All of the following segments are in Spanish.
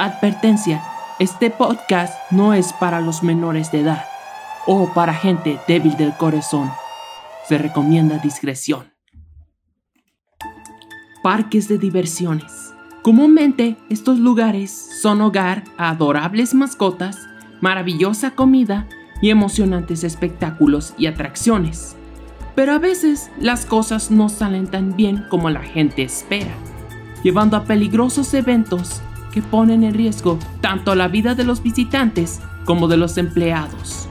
Advertencia, este podcast no es para los menores de edad o para gente débil del corazón. Se recomienda discreción. Parques de diversiones. Comúnmente estos lugares son hogar a adorables mascotas, maravillosa comida y emocionantes espectáculos y atracciones. Pero a veces las cosas no salen tan bien como la gente espera, llevando a peligrosos eventos que ponen en riesgo tanto la vida de los visitantes como de los empleados.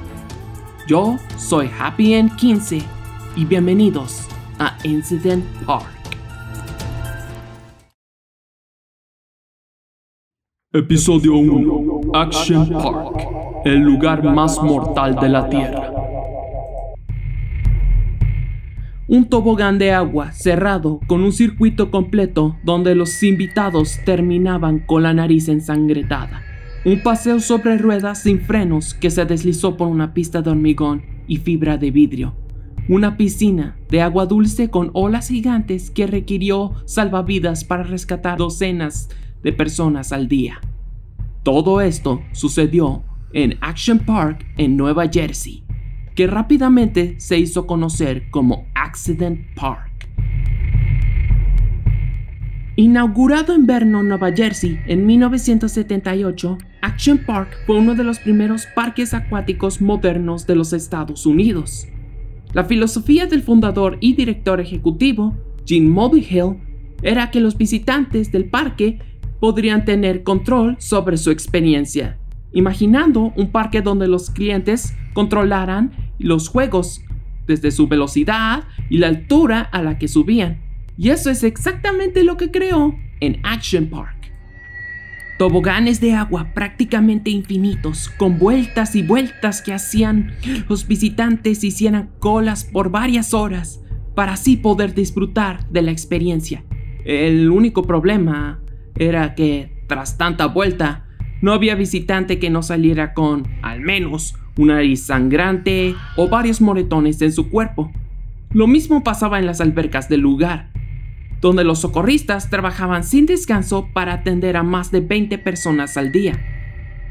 Yo soy Happy End 15 y bienvenidos a Incident Park. Episodio 1 Action Park, el lugar más mortal de la Tierra. Un tobogán de agua cerrado con un circuito completo donde los invitados terminaban con la nariz ensangretada. Un paseo sobre ruedas sin frenos que se deslizó por una pista de hormigón y fibra de vidrio. Una piscina de agua dulce con olas gigantes que requirió salvavidas para rescatar docenas de personas al día. Todo esto sucedió en Action Park en Nueva Jersey, que rápidamente se hizo conocer como Accident Park. Inaugurado en Vernon, Nueva Jersey en 1978, Action Park fue uno de los primeros parques acuáticos modernos de los Estados Unidos. La filosofía del fundador y director ejecutivo, Gene Mulvihill, era que los visitantes del parque podrían tener control sobre su experiencia, imaginando un parque donde los clientes controlaran los juegos desde su velocidad y la altura a la que subían. Y eso es exactamente lo que creó en Action Park. Toboganes de agua prácticamente infinitos, con vueltas y vueltas que hacían los visitantes hicieran colas por varias horas para así poder disfrutar de la experiencia. El único problema era que, tras tanta vuelta, no había visitante que no saliera con, al menos, una nariz sangrante o varios moretones en su cuerpo. Lo mismo pasaba en las albercas del lugar, donde los socorristas trabajaban sin descanso para atender a más de 20 personas al día.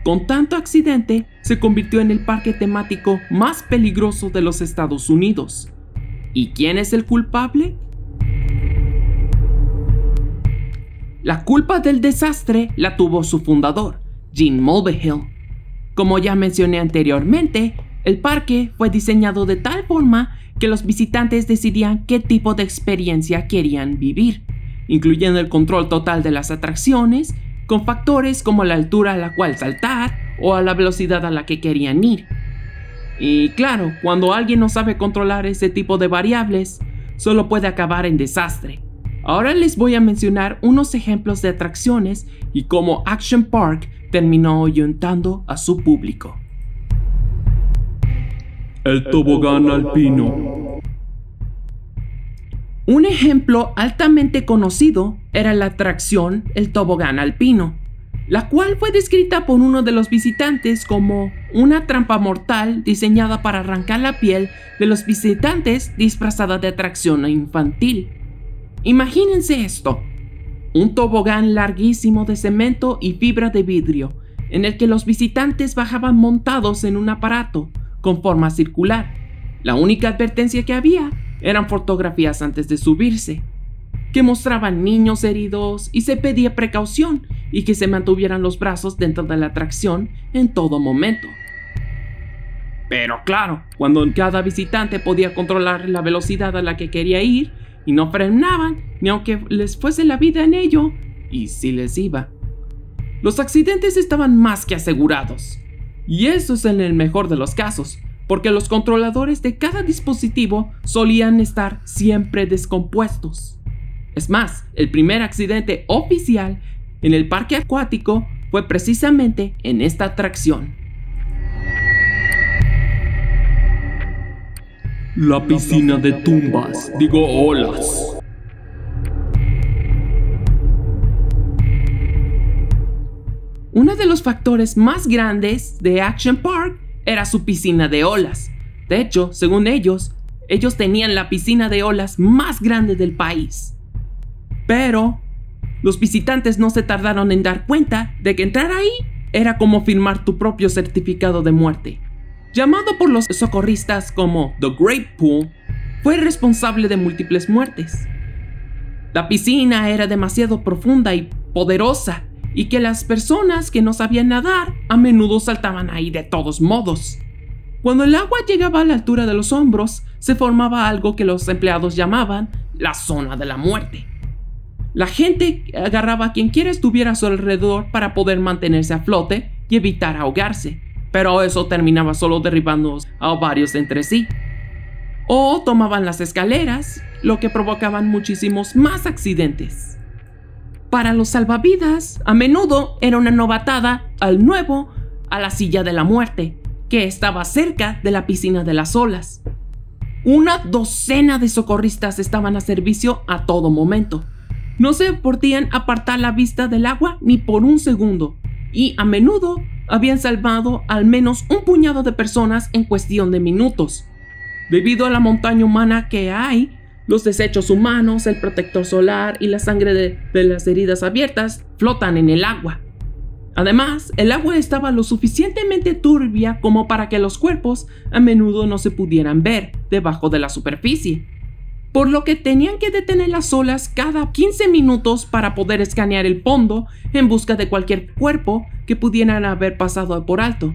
Con tanto accidente, se convirtió en el parque temático más peligroso de los Estados Unidos. ¿Y quién es el culpable? La culpa del desastre la tuvo su fundador, Gene Mulvihill. Como ya mencioné anteriormente, el parque fue diseñado de tal forma que los visitantes decidían qué tipo de experiencia querían vivir, incluyendo el control total de las atracciones, con factores como la altura a la cual saltar o a la velocidad a la que querían ir. Y claro, cuando alguien no sabe controlar ese tipo de variables, solo puede acabar en desastre. Ahora les voy a mencionar unos ejemplos de atracciones y cómo Action Park terminó ahuyentando a su público. El tobogán alpino. Un ejemplo altamente conocido era la atracción El tobogán alpino, la cual fue descrita por uno de los visitantes como una trampa mortal diseñada para arrancar la piel de los visitantes disfrazada de atracción infantil. Imagínense esto, un tobogán larguísimo de cemento y fibra de vidrio, en el que los visitantes bajaban montados en un aparato con forma circular. La única advertencia que había eran fotografías antes de subirse, que mostraban niños heridos y se pedía precaución y que se mantuvieran los brazos dentro de la atracción en todo momento. Pero claro, cuando cada visitante podía controlar la velocidad a la que quería ir, y no frenaban, ni aunque les fuese la vida en ello, y si les iba. Los accidentes estaban más que asegurados. Y eso es en el mejor de los casos, porque los controladores de cada dispositivo solían estar siempre descompuestos. Es más, el primer accidente oficial en el parque acuático fue precisamente en esta atracción. La piscina de tumbas, digo olas. Uno de los factores más grandes de Action Park era su piscina de olas. De hecho, según ellos, ellos tenían la piscina de olas más grande del país. Pero, Los visitantes no se tardaron en dar cuenta de que entrar ahí era como firmar tu propio certificado de muerte. Llamado por los socorristas como The Great Pool, fue responsable de múltiples muertes. La piscina era demasiado profunda y poderosa y que las personas que no sabían nadar a menudo saltaban ahí de todos modos. Cuando el agua llegaba a la altura de los hombros, se formaba algo que los empleados llamaban la zona de la muerte. La gente agarraba a quien quiera estuviera a su alrededor para poder mantenerse a flote y evitar ahogarse, pero eso terminaba solo derribando a varios entre sí. O tomaban las escaleras, lo que provocaban muchísimos más accidentes. Para los salvavidas, a menudo era una novatada al nuevo a la silla de la muerte, que estaba cerca de la piscina de las olas. Una docena de socorristas estaban a servicio a todo momento. No se podían apartar la vista del agua ni por un segundo, y a menudo habían salvado al menos un puñado de personas en cuestión de minutos. Debido a la montaña humana que hay, los desechos humanos, el protector solar y la sangre de, las heridas abiertas flotan en el agua. Además, el agua estaba lo suficientemente turbia como para que los cuerpos a menudo no se pudieran ver debajo de la superficie, por lo que tenían que detener las olas cada 15 minutos para poder escanear el fondo en busca de cualquier cuerpo que pudieran haber pasado por alto.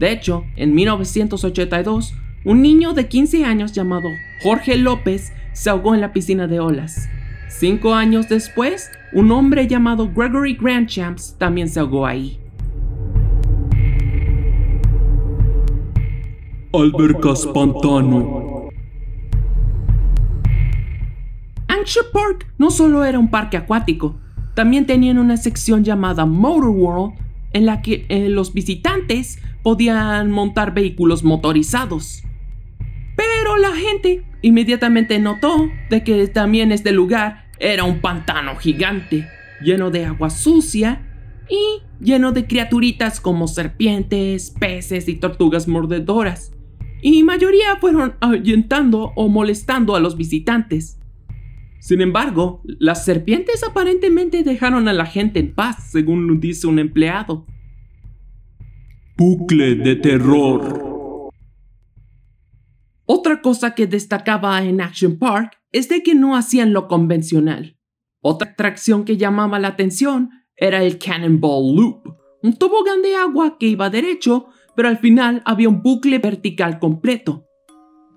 De hecho, en 1982, un niño de 15 años llamado Jorge López se ahogó en la piscina de olas. Cinco años después, un hombre llamado Gregory Grandchamps también se ahogó ahí. Albercas Pantano. Anchor Park no solo era un parque acuático, también tenían una sección llamada Motor World en la que eh, los visitantes podían montar vehículos motorizados. Pero la gente inmediatamente notó de que también este lugar era un pantano gigante, lleno de agua sucia y lleno de criaturitas como serpientes, peces y tortugas mordedoras. Y mayoría fueron ahuyentando o molestando a los visitantes. Sin embargo, las serpientes aparentemente dejaron a la gente en paz, según dice un empleado. Bucle de terror. Otra cosa que destacaba en Action Park es de que no hacían lo convencional. Otra atracción que llamaba la atención era el Cannonball Loop, un tobogán de agua que iba derecho, pero al final había un bucle vertical completo.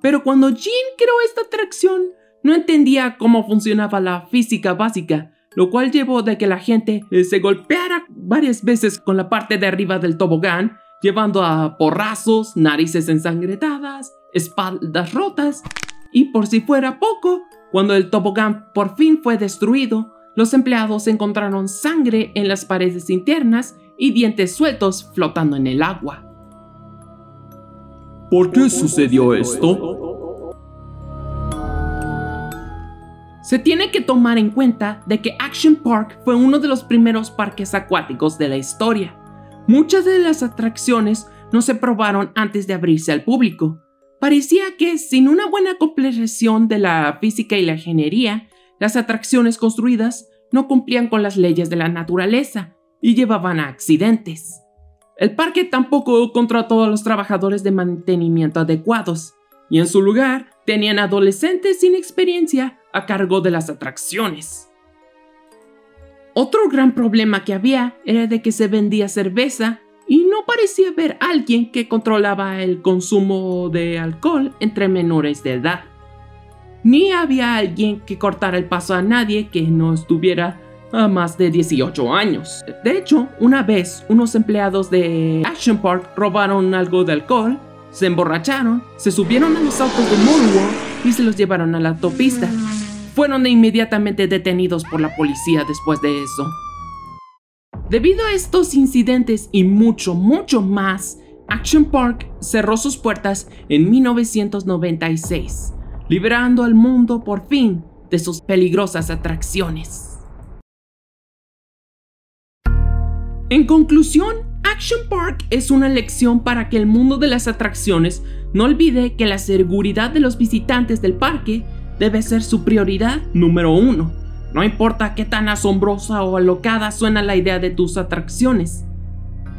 Pero cuando Jean creó esta atracción, no entendía cómo funcionaba la física básica, lo cual llevó de que la gente eh, se golpeara varias veces con la parte de arriba del tobogán, llevando a porrazos, narices ensangretadas espaldas rotas, y por si fuera poco, cuando el tobogán por fin fue destruido, los empleados encontraron sangre en las paredes internas y dientes sueltos flotando en el agua. ¿Por qué sucedió esto? Se tiene que tomar en cuenta de que Action Park fue uno de los primeros parques acuáticos de la historia. Muchas de las atracciones no se probaron antes de abrirse al público, Parecía que sin una buena comprensión de la física y la ingeniería, las atracciones construidas no cumplían con las leyes de la naturaleza y llevaban a accidentes. El parque tampoco contrató a los trabajadores de mantenimiento adecuados, y en su lugar tenían adolescentes sin experiencia a cargo de las atracciones. Otro gran problema que había era de que se vendía cerveza y no parecía haber alguien que controlaba el consumo de alcohol entre menores de edad. Ni había alguien que cortara el paso a nadie que no estuviera a más de 18 años. De hecho, una vez unos empleados de Action Park robaron algo de alcohol, se emborracharon, se subieron a los autos de Moonwalk y se los llevaron a la autopista. Fueron inmediatamente detenidos por la policía después de eso. Debido a estos incidentes y mucho, mucho más, Action Park cerró sus puertas en 1996, liberando al mundo por fin de sus peligrosas atracciones. En conclusión, Action Park es una lección para que el mundo de las atracciones no olvide que la seguridad de los visitantes del parque debe ser su prioridad número uno No importa qué tan asombrosa o alocada suena la idea de tus atracciones.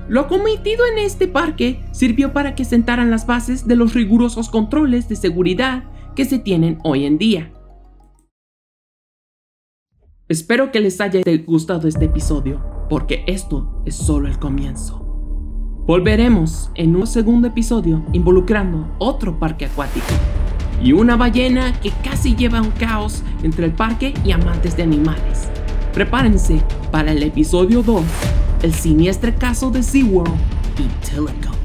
Lo cometido en este parque sirvió para que sentaran las bases de los rigurosos controles de seguridad que se tienen hoy en día. Espero que les haya gustado este episodio, porque esto es solo el comienzo. Volveremos en un segundo episodio involucrando otro parque acuático y una ballena que casi lleva un caos entre el parque y amantes de animales. Prepárense para el episodio 2, el siniestre caso de SeaWorld y Telecom.